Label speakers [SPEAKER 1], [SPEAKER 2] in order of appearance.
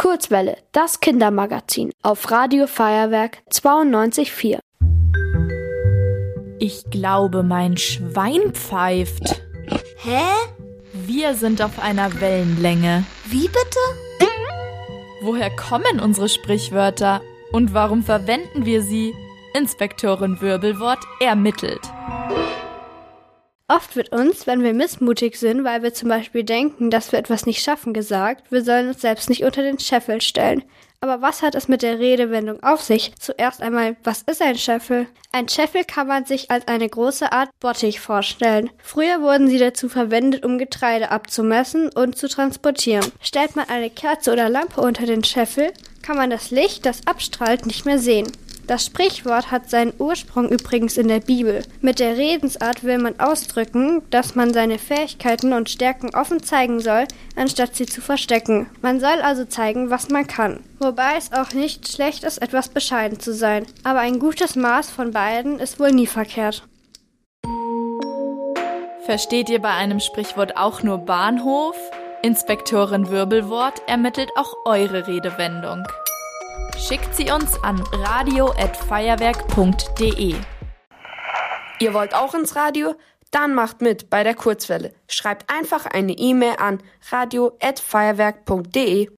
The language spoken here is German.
[SPEAKER 1] Kurzwelle, das Kindermagazin auf Radio Feuerwerk 92.4.
[SPEAKER 2] Ich glaube, mein Schwein pfeift.
[SPEAKER 3] Hä?
[SPEAKER 2] Wir sind auf einer Wellenlänge.
[SPEAKER 3] Wie bitte?
[SPEAKER 2] Woher kommen unsere Sprichwörter und warum verwenden wir sie? Inspektorin Wirbelwort ermittelt.
[SPEAKER 1] Oft wird uns, wenn wir missmutig sind, weil wir zum Beispiel denken, dass wir etwas nicht schaffen, gesagt, wir sollen uns selbst nicht unter den Scheffel stellen. Aber was hat es mit der Redewendung auf sich? Zuerst einmal, was ist ein Scheffel? Ein Scheffel kann man sich als eine große Art Bottich vorstellen. Früher wurden sie dazu verwendet, um Getreide abzumessen und zu transportieren. Stellt man eine Kerze oder Lampe unter den Scheffel, kann man das Licht, das abstrahlt, nicht mehr sehen. Das Sprichwort hat seinen Ursprung übrigens in der Bibel. Mit der Redensart will man ausdrücken, dass man seine Fähigkeiten und Stärken offen zeigen soll, anstatt sie zu verstecken. Man soll also zeigen, was man kann. Wobei es auch nicht schlecht ist, etwas bescheiden zu sein. Aber ein gutes Maß von beiden ist wohl nie verkehrt.
[SPEAKER 2] Versteht ihr bei einem Sprichwort auch nur Bahnhof? Inspektorin Wirbelwort ermittelt auch eure Redewendung. Schickt sie uns an radio@feuerwerk.de.
[SPEAKER 4] Ihr wollt auch ins Radio? Dann macht mit bei der Kurzwelle. Schreibt einfach eine E-Mail an radio@feuerwerk.de.